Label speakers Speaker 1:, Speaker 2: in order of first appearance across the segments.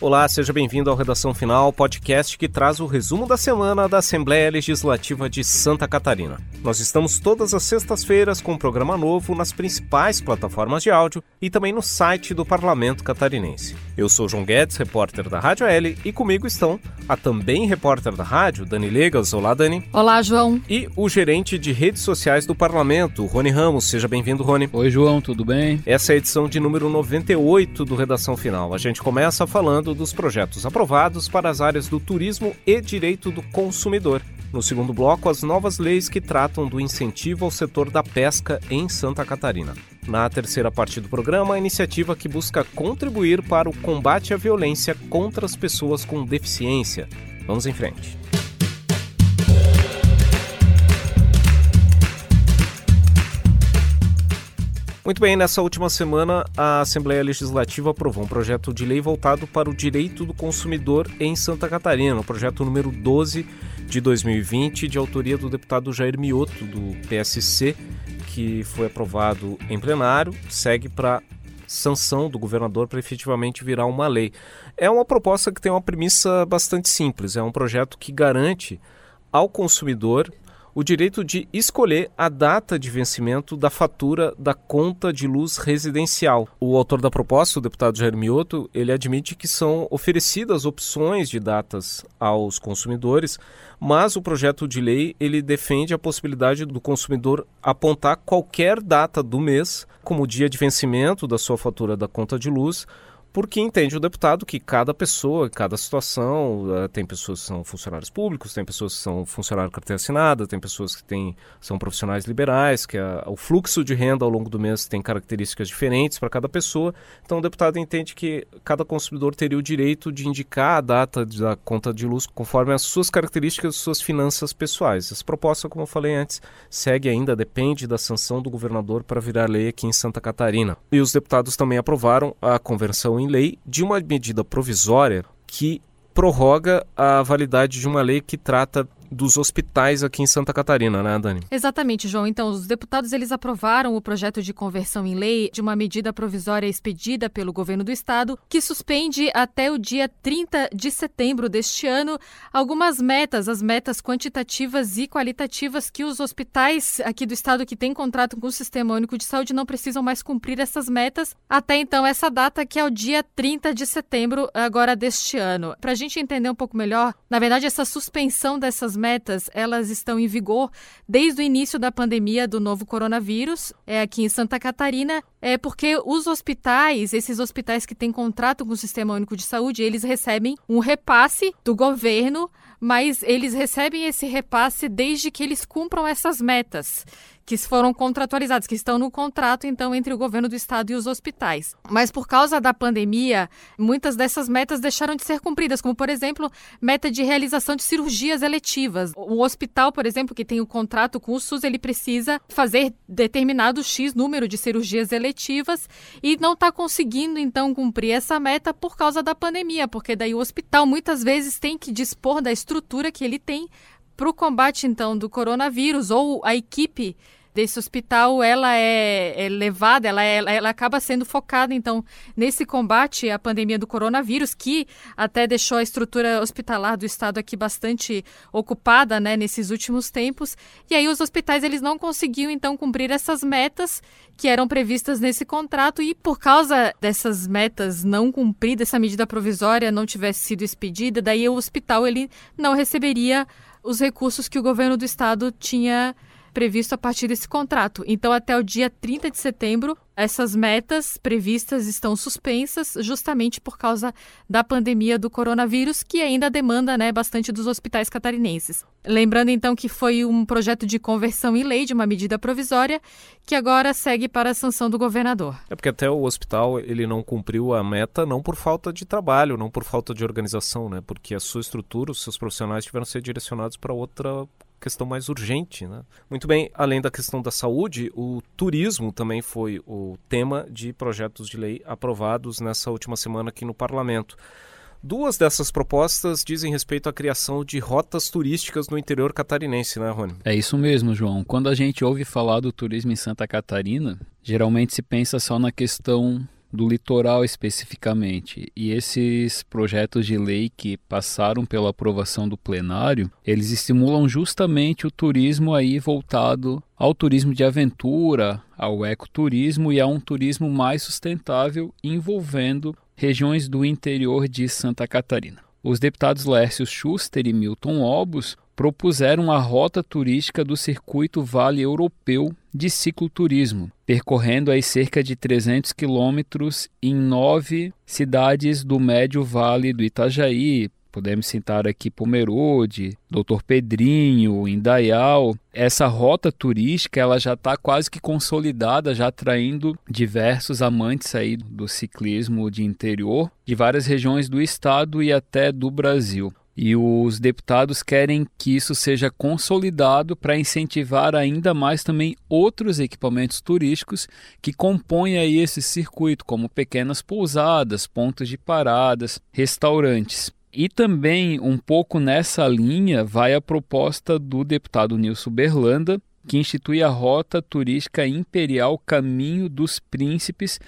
Speaker 1: Olá, seja bem-vindo ao Redação Final, podcast que traz o resumo da semana da Assembleia Legislativa de Santa Catarina. Nós estamos todas as sextas-feiras com um programa novo nas principais plataformas de áudio e também no site do Parlamento Catarinense. Eu sou João Guedes, repórter da Rádio L, e comigo estão a também repórter da rádio, Dani Legas. Olá, Dani.
Speaker 2: Olá, João.
Speaker 1: E o gerente de redes sociais do Parlamento, Rony Ramos. Seja bem-vindo, Rony.
Speaker 3: Oi, João, tudo bem?
Speaker 1: Essa é a edição de número 98 do Redação Final. A gente começa falando falando dos projetos aprovados para as áreas do turismo e direito do consumidor. No segundo bloco, as novas leis que tratam do incentivo ao setor da pesca em Santa Catarina. Na terceira parte do programa, a iniciativa que busca contribuir para o combate à violência contra as pessoas com deficiência. Vamos em frente. Muito bem, nessa última semana, a Assembleia Legislativa aprovou um projeto de lei voltado para o direito do consumidor em Santa Catarina, o projeto número 12 de 2020, de autoria do deputado Jair Mioto, do PSC, que foi aprovado em plenário, segue para sanção do governador para efetivamente virar uma lei. É uma proposta que tem uma premissa bastante simples, é um projeto que garante ao consumidor o direito de escolher a data de vencimento da fatura da conta de luz residencial. O autor da proposta, o deputado Jair Mioto, ele admite que são oferecidas opções de datas aos consumidores, mas o projeto de lei ele defende a possibilidade do consumidor apontar qualquer data do mês como dia de vencimento da sua fatura da conta de luz porque entende o deputado que cada pessoa, cada situação, uh, tem pessoas que são funcionários públicos, tem pessoas que são funcionários carteira assinada, tem pessoas que têm, são profissionais liberais, que a, o fluxo de renda ao longo do mês tem características diferentes para cada pessoa. Então o deputado entende que cada consumidor teria o direito de indicar a data da conta de luz conforme as suas características, suas finanças pessoais. Essa proposta, como eu falei antes, segue ainda, depende da sanção do governador para virar lei aqui em Santa Catarina. E os deputados também aprovaram a conversão em lei de uma medida provisória que prorroga a validade de uma lei que trata dos hospitais aqui em Santa Catarina, né, Dani?
Speaker 2: Exatamente, João. Então, os deputados eles aprovaram o projeto de conversão em lei de uma medida provisória expedida pelo governo do estado que suspende até o dia 30 de setembro deste ano algumas metas, as metas quantitativas e qualitativas que os hospitais aqui do estado que têm contrato com o Sistema Único de Saúde não precisam mais cumprir essas metas até então essa data que é o dia 30 de setembro agora deste ano. Para a gente entender um pouco melhor, na verdade essa suspensão dessas metas elas estão em vigor desde o início da pandemia do novo coronavírus, é aqui em Santa Catarina, é porque os hospitais, esses hospitais que têm contrato com o Sistema Único de Saúde, eles recebem um repasse do governo, mas eles recebem esse repasse desde que eles cumpram essas metas que foram contratualizados, que estão no contrato, então, entre o governo do estado e os hospitais. Mas por causa da pandemia, muitas dessas metas deixaram de ser cumpridas, como, por exemplo, meta de realização de cirurgias eletivas. O hospital, por exemplo, que tem o um contrato com o SUS, ele precisa fazer determinado X número de cirurgias eletivas e não está conseguindo, então, cumprir essa meta por causa da pandemia, porque daí o hospital muitas vezes tem que dispor da estrutura que ele tem para o combate, então, do coronavírus ou a equipe desse hospital, ela é, é levada, ela, é, ela acaba sendo focada, então, nesse combate à pandemia do coronavírus, que até deixou a estrutura hospitalar do estado aqui bastante ocupada, né, nesses últimos tempos. E aí os hospitais, eles não conseguiam, então, cumprir essas metas que eram previstas nesse contrato e por causa dessas metas não cumpridas, essa medida provisória não tivesse sido expedida, daí o hospital, ele não receberia os recursos que o governo do estado tinha previsto a partir desse contrato. Então, até o dia 30 de setembro, essas metas previstas estão suspensas justamente por causa da pandemia do coronavírus, que ainda demanda né, bastante dos hospitais catarinenses. Lembrando então que foi um projeto de conversão em lei de uma medida provisória que agora segue para a sanção do governador.
Speaker 1: É porque até o hospital ele não cumpriu a meta não por falta de trabalho, não por falta de organização, né? Porque a sua estrutura, os seus profissionais tiveram que ser direcionados para outra questão mais urgente. Né? Muito bem, além da questão da saúde, o turismo também foi o tema de projetos de lei aprovados nessa última semana aqui no Parlamento. Duas dessas propostas dizem respeito à criação de rotas turísticas no interior catarinense, né, Rony?
Speaker 3: É isso mesmo, João. Quando a gente ouve falar do turismo em Santa Catarina, geralmente se pensa só na questão do litoral especificamente. E esses projetos de lei que passaram pela aprovação do plenário, eles estimulam justamente o turismo aí voltado ao turismo de aventura, ao ecoturismo e a um turismo mais sustentável envolvendo regiões do interior de Santa Catarina. Os deputados Lércio Schuster e Milton Obus propuseram a rota turística do circuito Vale Europeu de cicloturismo, percorrendo aí cerca de 300 quilômetros em nove cidades do Médio Vale do Itajaí, Podemos citar aqui Pomerode, Doutor Pedrinho, Indaial. Essa rota turística ela já está quase que consolidada, já atraindo diversos amantes aí do ciclismo de interior de várias regiões do estado e até do Brasil. E os deputados querem que isso seja consolidado para incentivar ainda mais também outros equipamentos turísticos que compõem aí esse circuito, como pequenas pousadas, pontos de paradas, restaurantes. E também, um pouco nessa linha, vai a proposta do deputado Nilson Berlanda, que institui a Rota Turística Imperial Caminho dos Príncipes,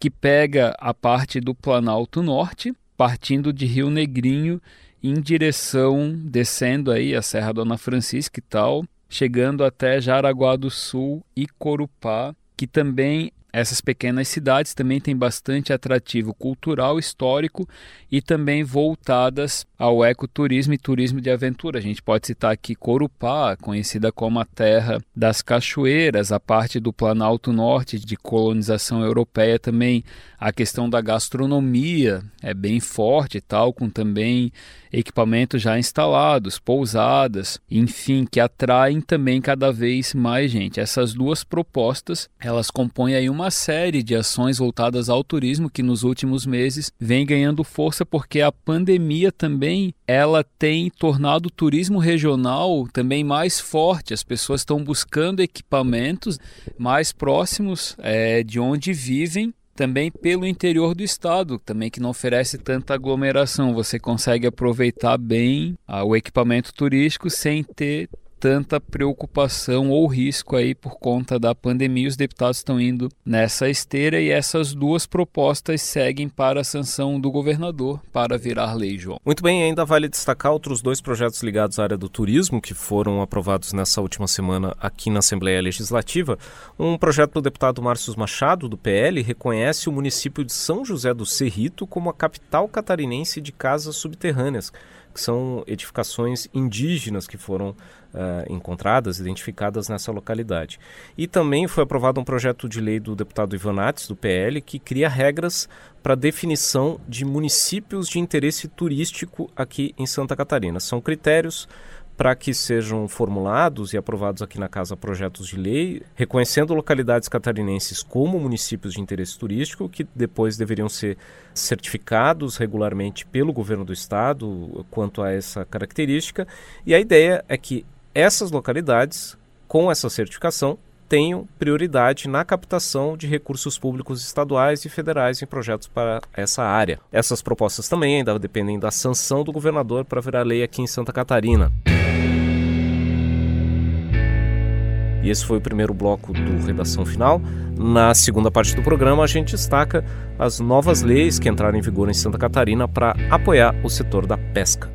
Speaker 3: que pega a parte do Planalto Norte, partindo de Rio Negrinho em direção, descendo aí a Serra Dona Francisca e tal, chegando até Jaraguá do Sul e Corupá, que também essas pequenas cidades também têm bastante atrativo cultural, histórico e também voltadas ao ecoturismo e turismo de aventura. A gente pode citar aqui Corupá, conhecida como a terra das cachoeiras, a parte do Planalto Norte de colonização europeia também, a questão da gastronomia é bem forte tal, com também equipamentos já instalados, pousadas, enfim, que atraem também cada vez mais gente. Essas duas propostas, elas compõem aí uma série de ações voltadas ao turismo que nos últimos meses vem ganhando força porque a pandemia também ela tem tornado o turismo regional também mais forte. As pessoas estão buscando equipamentos mais próximos é, de onde vivem também pelo interior do estado, também que não oferece tanta aglomeração. Você consegue aproveitar bem ah, o equipamento turístico sem ter tanta preocupação ou risco aí por conta da pandemia. Os deputados estão indo nessa esteira e essas duas propostas seguem para a sanção do governador para virar lei, João.
Speaker 1: Muito bem, ainda vale destacar outros dois projetos ligados à área do turismo que foram aprovados nessa última semana aqui na Assembleia Legislativa. Um projeto do deputado Márcio Machado, do PL, reconhece o município de São José do Cerrito como a capital catarinense de casas subterrâneas que são edificações indígenas que foram uh, encontradas, identificadas nessa localidade. E também foi aprovado um projeto de lei do deputado Ivanates, do PL, que cria regras para definição de municípios de interesse turístico aqui em Santa Catarina. São critérios para que sejam formulados e aprovados aqui na Casa projetos de lei, reconhecendo localidades catarinenses como municípios de interesse turístico, que depois deveriam ser certificados regularmente pelo governo do estado quanto a essa característica. E a ideia é que essas localidades, com essa certificação, tenham prioridade na captação de recursos públicos estaduais e federais em projetos para essa área. Essas propostas também ainda dependem da sanção do governador para virar lei aqui em Santa Catarina. E esse foi o primeiro bloco do Redação Final. Na segunda parte do programa, a gente destaca as novas leis que entraram em vigor em Santa Catarina para apoiar o setor da pesca.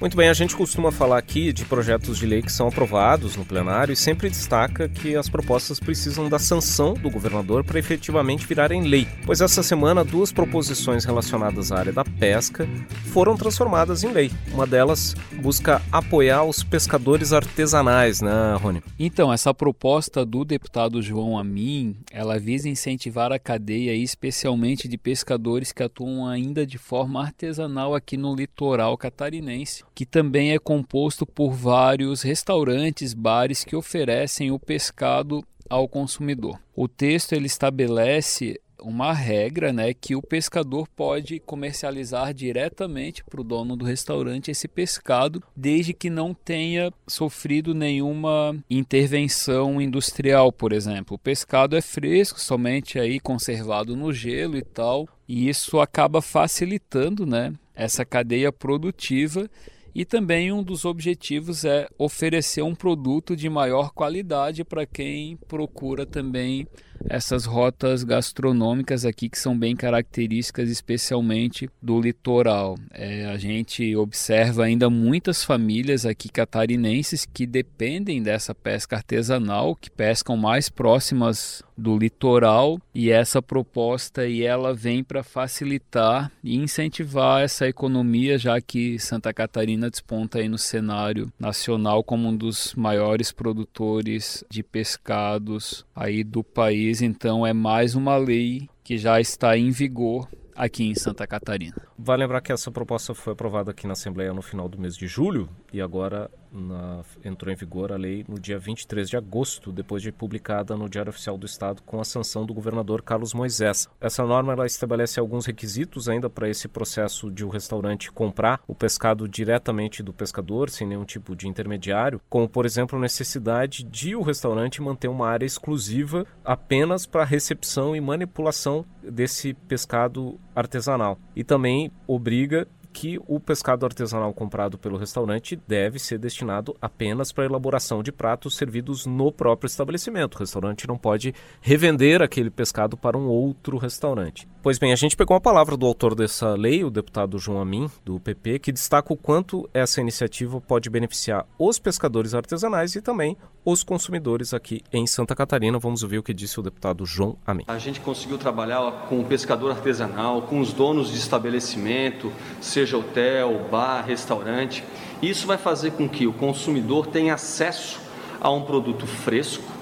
Speaker 1: Muito bem, a gente costuma falar aqui de projetos de lei que são aprovados no plenário e sempre destaca que as propostas precisam da sanção do governador para efetivamente virarem lei. Pois essa semana, duas proposições relacionadas à área da pesca foram transformadas em lei. Uma delas busca apoiar os pescadores artesanais, né, Rony?
Speaker 3: Então, essa proposta do deputado João Amin, ela visa incentivar a cadeia, especialmente de pescadores que atuam ainda de forma artesanal aqui no litoral catarinense que também é composto por vários restaurantes, bares que oferecem o pescado ao consumidor. O texto ele estabelece uma regra, né, que o pescador pode comercializar diretamente para o dono do restaurante esse pescado, desde que não tenha sofrido nenhuma intervenção industrial, por exemplo. O pescado é fresco, somente aí conservado no gelo e tal, e isso acaba facilitando, né, essa cadeia produtiva E também um dos objetivos é oferecer um produto de maior qualidade para quem procura também essas rotas gastronômicas aqui que são bem características, especialmente do litoral. É, a gente observa ainda muitas famílias aqui catarinenses que dependem dessa pesca artesanal, que pescam mais próximas do litoral e essa proposta e ela vem para facilitar e incentivar essa economia, já que Santa Catarina desponta aí no cenário nacional como um dos maiores produtores de pescados aí do país. Então é mais uma lei que já está em vigor aqui em Santa Catarina.
Speaker 1: Vale lembrar que essa proposta foi aprovada aqui na Assembleia no final do mês de julho e agora na, entrou em vigor a lei no dia 23 de agosto, depois de publicada no Diário Oficial do Estado com a sanção do governador Carlos Moisés. Essa norma ela estabelece alguns requisitos ainda para esse processo de o um restaurante comprar o pescado diretamente do pescador, sem nenhum tipo de intermediário, como por exemplo a necessidade de o restaurante manter uma área exclusiva apenas para recepção e manipulação desse pescado artesanal. E também obriga que o pescado artesanal comprado pelo restaurante deve ser destinado apenas para a elaboração de pratos servidos no próprio estabelecimento. O restaurante não pode revender aquele pescado para um outro restaurante. Pois bem, a gente pegou a palavra do autor dessa lei, o deputado João Amin, do PP, que destaca o quanto essa iniciativa pode beneficiar os pescadores artesanais e também os consumidores aqui em Santa Catarina. Vamos ouvir o que disse o deputado João Amin.
Speaker 4: A gente conseguiu trabalhar com o pescador artesanal, com os donos de estabelecimento, seja hotel, bar, restaurante. Isso vai fazer com que o consumidor tenha acesso a um produto fresco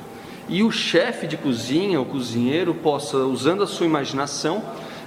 Speaker 4: e o chefe de cozinha, o cozinheiro, possa, usando a sua imaginação,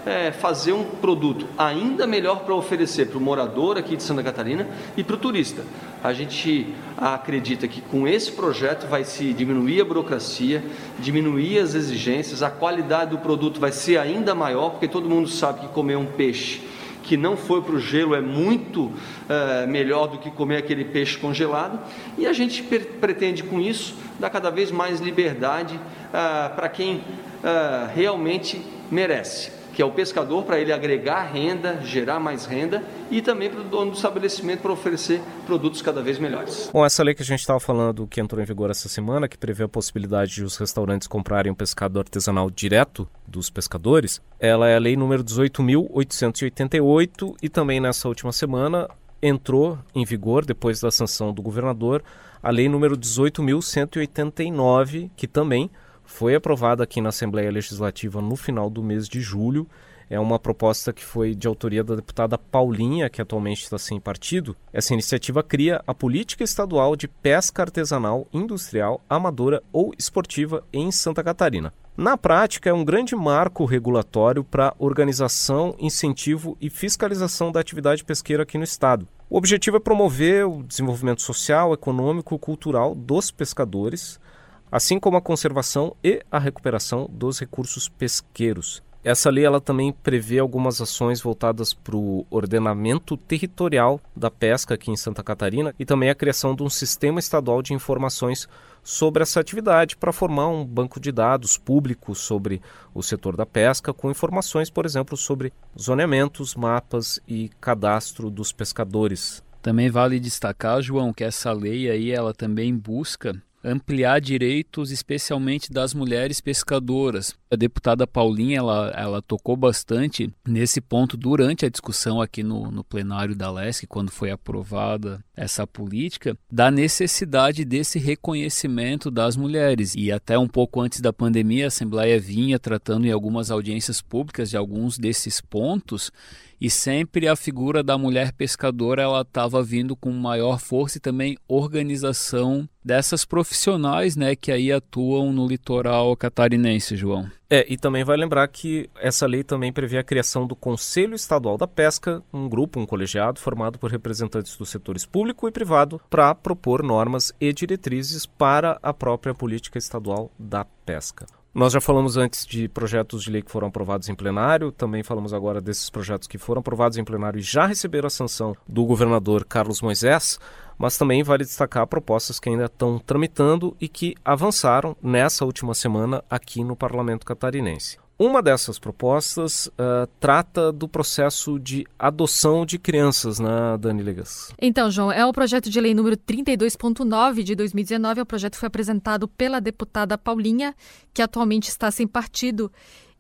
Speaker 4: é, fazer um produto ainda melhor para oferecer para o morador aqui de Santa Catarina e para o turista. A gente acredita que com esse projeto vai se diminuir a burocracia, diminuir as exigências, a qualidade do produto vai ser ainda maior, porque todo mundo sabe que comer um peixe que não foi para o gelo é muito é, melhor do que comer aquele peixe congelado. E a gente pretende com isso dar cada vez mais liberdade é, para quem é, realmente merece que é o pescador, para ele agregar renda, gerar mais renda, e também para o dono do estabelecimento para oferecer produtos cada vez melhores.
Speaker 1: Bom, essa lei que a gente estava falando, que entrou em vigor essa semana, que prevê a possibilidade de os restaurantes comprarem um pescado artesanal direto dos pescadores, ela é a lei número 18.888 e também nessa última semana entrou em vigor, depois da sanção do governador, a lei número 18.189, que também foi aprovada aqui na Assembleia Legislativa no final do mês de julho. É uma proposta que foi de autoria da deputada Paulinha, que atualmente está sem partido. Essa iniciativa cria a Política Estadual de Pesca Artesanal, Industrial, Amadora ou Esportiva em Santa Catarina. Na prática, é um grande marco regulatório para organização, incentivo e fiscalização da atividade pesqueira aqui no estado. O objetivo é promover o desenvolvimento social, econômico e cultural dos pescadores, assim como a conservação e a recuperação dos recursos pesqueiros. Essa lei ela também prevê algumas ações voltadas para o ordenamento territorial da pesca aqui em Santa Catarina e também a criação de um sistema estadual de informações sobre essa atividade para formar um banco de dados público sobre o setor da pesca com informações, por exemplo, sobre zoneamentos, mapas e cadastro dos pescadores.
Speaker 3: Também vale destacar, João, que essa lei aí ela também busca ampliar direitos, especialmente das mulheres pescadoras. A deputada Paulinha ela, ela tocou bastante nesse ponto durante a discussão aqui no, no plenário da LESC, quando foi aprovada essa política, da necessidade desse reconhecimento das mulheres. E até um pouco antes da pandemia, a Assembleia vinha tratando em algumas audiências públicas de alguns desses pontos e sempre a figura da mulher pescadora ela estava vindo com maior força e também organização dessas profissionais, né, que aí atuam no litoral catarinense, João.
Speaker 1: É, e também vai lembrar que essa lei também prevê a criação do Conselho Estadual da Pesca, um grupo, um colegiado formado por representantes dos setores público e privado para propor normas e diretrizes para a própria política estadual da pesca. Nós já falamos antes de projetos de lei que foram aprovados em plenário, também falamos agora desses projetos que foram aprovados em plenário e já receberam a sanção do governador Carlos Moisés, mas também vale destacar propostas que ainda estão tramitando e que avançaram nessa última semana aqui no parlamento catarinense. Uma dessas propostas uh, trata do processo de adoção de crianças, né, Dani Legas?
Speaker 2: Então, João, é o projeto de lei número 32.9 de 2019. O projeto foi apresentado pela deputada Paulinha, que atualmente está sem partido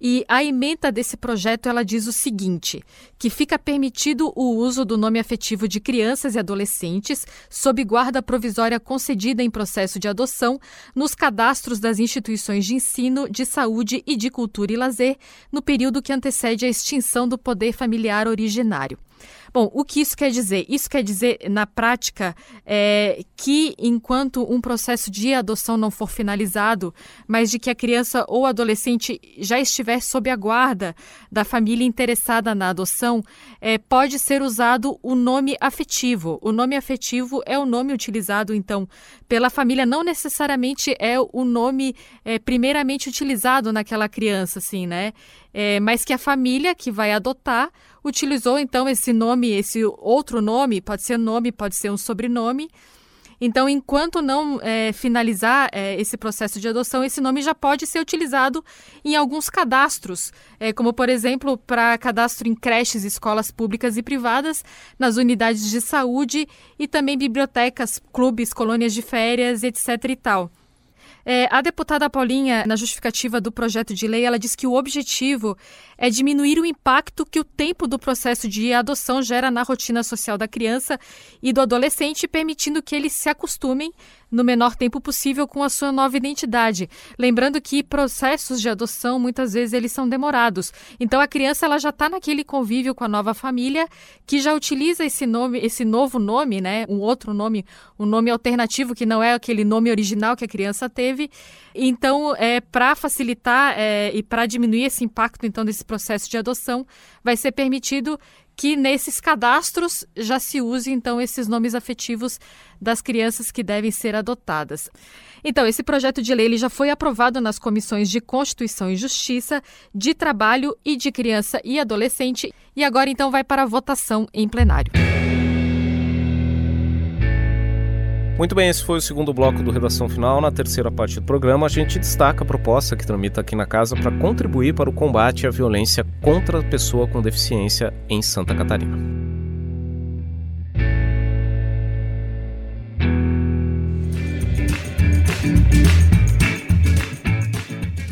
Speaker 2: e a emenda desse projeto ela diz o seguinte: que fica permitido o uso do nome afetivo de crianças e adolescentes sob guarda provisória concedida em processo de adoção nos cadastros das instituições de ensino, de saúde e de cultura e lazer no período que antecede a extinção do poder familiar originário. Bom, o que isso quer dizer? Isso quer dizer, na prática, é, que enquanto um processo de adoção não for finalizado, mas de que a criança ou adolescente já estiver sob a guarda da família interessada na adoção, é, pode ser usado o nome afetivo. O nome afetivo é o nome utilizado, então, pela família, não necessariamente é o nome é, primeiramente utilizado naquela criança, assim, né? É, mas que a família que vai adotar utilizou então esse nome, esse outro nome, pode ser nome, pode ser um sobrenome. Então, enquanto não é, finalizar é, esse processo de adoção, esse nome já pode ser utilizado em alguns cadastros, é, como, por exemplo, para cadastro em creches, escolas públicas e privadas, nas unidades de saúde e também bibliotecas, clubes, colônias de férias, etc. e tal. É, a deputada Paulinha, na justificativa do projeto de lei, ela diz que o objetivo é diminuir o impacto que o tempo do processo de adoção gera na rotina social da criança e do adolescente, permitindo que eles se acostumem no menor tempo possível com a sua nova identidade. Lembrando que processos de adoção muitas vezes eles são demorados. Então a criança ela já está naquele convívio com a nova família que já utiliza esse nome, esse novo nome, né, um outro nome, um nome alternativo que não é aquele nome original que a criança teve. Então, é para facilitar é, e para diminuir esse impacto então desse processo de adoção, vai ser permitido que nesses cadastros já se use então esses nomes afetivos das crianças que devem ser adotadas. Então, esse projeto de lei já foi aprovado nas comissões de Constituição e Justiça, de Trabalho e de Criança e Adolescente e agora então vai para votação em plenário.
Speaker 1: Muito bem, esse foi o segundo bloco do Redação Final. Na terceira parte do programa, a gente destaca a proposta que tramita aqui na casa para contribuir para o combate à violência contra a pessoa com deficiência em Santa Catarina.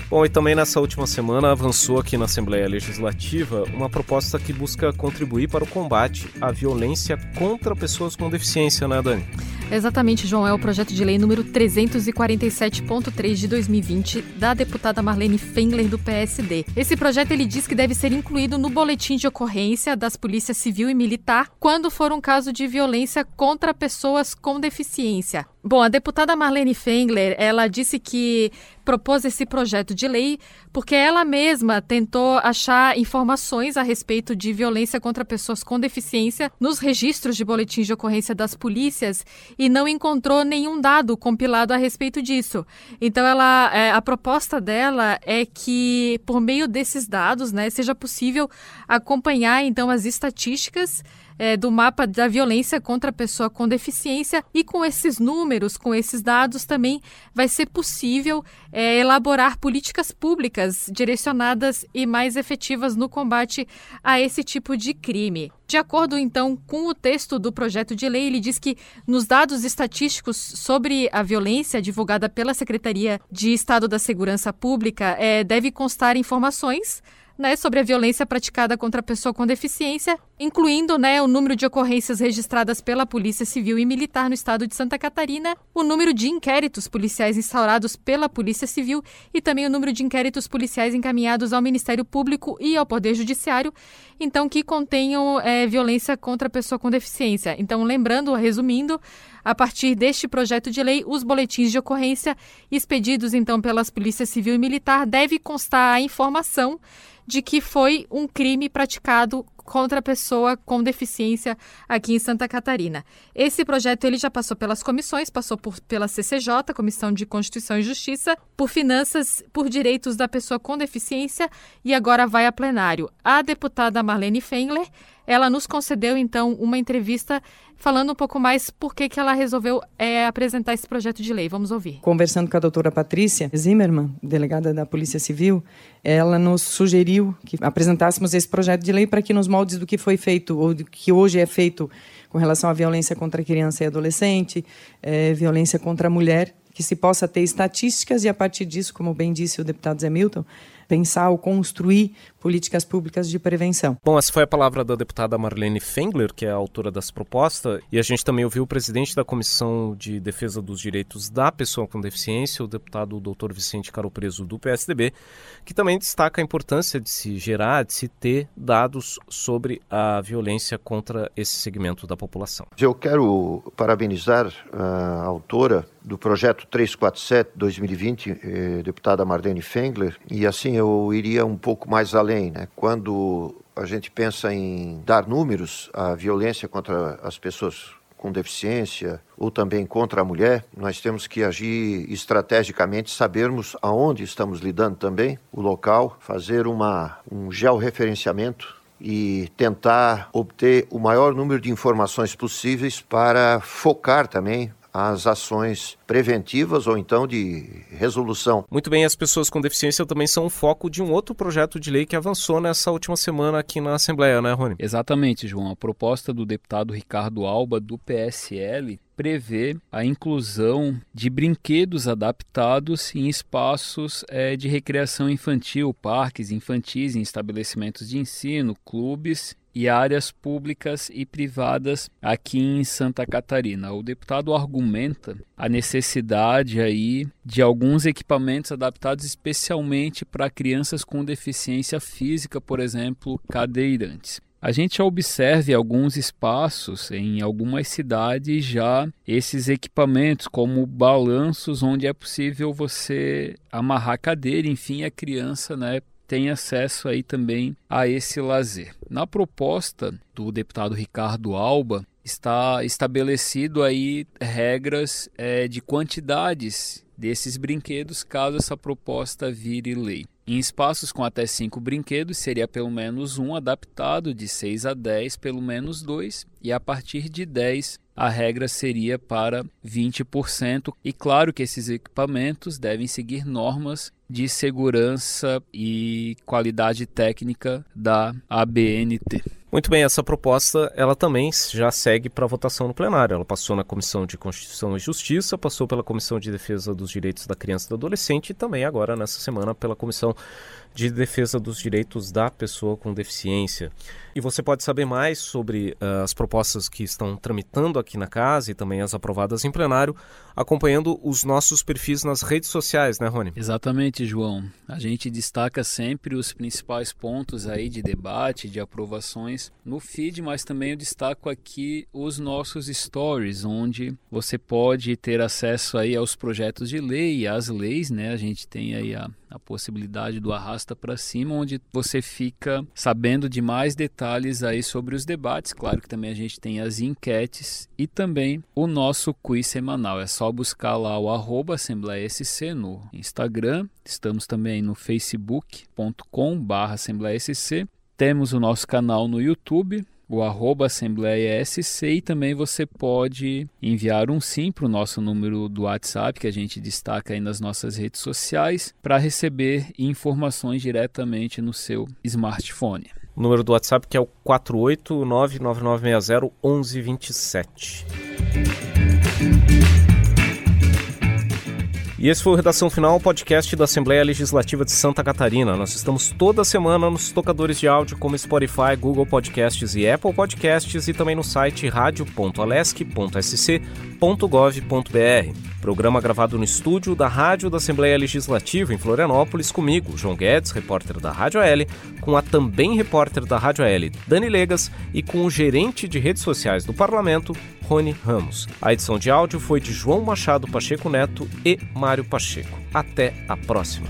Speaker 1: Bom, e também nessa última semana avançou aqui na Assembleia Legislativa uma proposta que busca contribuir para o combate à violência contra pessoas com deficiência, né, Dani?
Speaker 2: Exatamente, João. É o projeto de lei número 347.3 de 2020 da deputada Marlene Fengler do PSD. Esse projeto ele diz que deve ser incluído no boletim de ocorrência das polícias civil e militar quando for um caso de violência contra pessoas com deficiência. Bom, a deputada Marlene Fengler, ela disse que propôs esse projeto de lei porque ela mesma tentou achar informações a respeito de violência contra pessoas com deficiência nos registros de boletins de ocorrência das polícias e não encontrou nenhum dado compilado a respeito disso. Então, ela, é, a proposta dela é que, por meio desses dados, né, seja possível acompanhar então as estatísticas é, do mapa da violência contra a pessoa com deficiência e com esses números, com esses dados também vai ser possível é, elaborar políticas públicas direcionadas e mais efetivas no combate a esse tipo de crime. De acordo, então, com o texto do projeto de lei, ele diz que nos dados estatísticos sobre a violência divulgada pela Secretaria de Estado da Segurança Pública, é, deve constar informações né, sobre a violência praticada contra a pessoa com deficiência, incluindo né, o número de ocorrências registradas pela Polícia Civil e Militar no estado de Santa Catarina, o número de inquéritos policiais instaurados pela Polícia Civil e também o número de inquéritos policiais encaminhados ao Ministério Público e ao Poder Judiciário, então que contenham é, violência contra a pessoa com deficiência. Então, lembrando, resumindo, a partir deste projeto de lei, os boletins de ocorrência expedidos então pelas polícias civil e militar deve constar a informação de que foi um crime praticado contra a pessoa com deficiência aqui em Santa Catarina. Esse projeto ele já passou pelas comissões, passou por, pela CCJ, Comissão de Constituição e Justiça, por Finanças, por Direitos da Pessoa com Deficiência e agora vai a plenário. A deputada Marlene Fengler ela nos concedeu então uma entrevista falando um pouco mais por que, que ela resolveu é, apresentar esse projeto de lei. Vamos ouvir.
Speaker 5: Conversando com a doutora Patrícia Zimmermann, delegada da Polícia Civil, ela nos sugeriu que apresentássemos esse projeto de lei para que, nos moldes do que foi feito, ou do que hoje é feito com relação à violência contra criança e adolescente, é, violência contra a mulher, que se possa ter estatísticas e, a partir disso, como bem disse o deputado Zé Milton, pensar ou construir políticas públicas de prevenção.
Speaker 1: Bom, essa foi a palavra da deputada Marlene Fengler, que é a autora dessa proposta, e a gente também ouviu o presidente da Comissão de Defesa dos Direitos da Pessoa com Deficiência, o deputado Dr. Vicente Caro Preso do PSDB, que também destaca a importância de se gerar, de se ter dados sobre a violência contra esse segmento da população.
Speaker 6: Eu quero parabenizar a autora do projeto 347-2020, eh, deputada Marlene Fengler, e assim eu iria um pouco mais além. Né? Quando a gente pensa em dar números à violência contra as pessoas com deficiência ou também contra a mulher, nós temos que agir estrategicamente, sabermos aonde estamos lidando também, o local, fazer uma, um georreferenciamento e tentar obter o maior número de informações possíveis para focar também as ações preventivas ou então de resolução.
Speaker 1: Muito bem, as pessoas com deficiência também são o foco de um outro projeto de lei que avançou nessa última semana aqui na Assembleia, né, Rony?
Speaker 3: Exatamente, João. A proposta do deputado Ricardo Alba, do PSL, prevê a inclusão de brinquedos adaptados em espaços é, de recreação infantil, parques infantis, em estabelecimentos de ensino, clubes e áreas públicas e privadas aqui em Santa Catarina. O deputado argumenta a necessidade aí de alguns equipamentos adaptados especialmente para crianças com deficiência física, por exemplo, cadeirantes. A gente observa alguns espaços em algumas cidades já esses equipamentos como balanços onde é possível você amarrar cadeira, enfim, a criança, né, tem acesso aí também a esse lazer. Na proposta do deputado Ricardo Alba, está estabelecido aí regras é, de quantidades desses brinquedos caso essa proposta vire lei. Em espaços com até 5 brinquedos, seria pelo menos um adaptado, de 6 a 10, pelo menos dois, e a partir de 10, a regra seria para 20%. E claro que esses equipamentos devem seguir normas de segurança e qualidade técnica da ABNT.
Speaker 1: Muito bem, essa proposta ela também já segue para votação no plenário. Ela passou na Comissão de Constituição e Justiça, passou pela Comissão de Defesa dos Direitos da Criança e do Adolescente e também agora nessa semana pela Comissão de Defesa dos Direitos da Pessoa com Deficiência. E você pode saber mais sobre uh, as propostas que estão tramitando aqui na casa e também as aprovadas em plenário, acompanhando os nossos perfis nas redes sociais, né, Rony?
Speaker 3: Exatamente, João. A gente destaca sempre os principais pontos aí de debate, de aprovações no feed, mas também eu destaco aqui os nossos stories, onde você pode ter acesso aí aos projetos de lei às leis, né? A gente tem aí a, a possibilidade do arrasta para cima, onde você fica sabendo de mais detalhes aí sobre os debates. Claro que também a gente tem as enquetes e também o nosso quiz semanal. É só buscar lá o arroba Assembleia SC no Instagram. Estamos também no facebook.com barra Assembleia SC. Temos o nosso canal no YouTube, o arroba Assembleia SC e também você pode enviar um sim para o nosso número do WhatsApp que a gente destaca aí nas nossas redes sociais para receber informações diretamente no seu smartphone
Speaker 1: o número do WhatsApp que é o 48999601127. E esse foi o Redação Final, podcast da Assembleia Legislativa de Santa Catarina. Nós estamos toda semana nos tocadores de áudio como Spotify, Google Podcasts e Apple Podcasts e também no site radio.alesc.sc.gov.br. Programa gravado no estúdio da Rádio da Assembleia Legislativa em Florianópolis, comigo, João Guedes, repórter da Rádio AL, com a também repórter da Rádio AL, Dani Legas, e com o gerente de redes sociais do Parlamento, Rony Ramos. A edição de áudio foi de João Machado Pacheco Neto e Mário Pacheco. Até a próxima.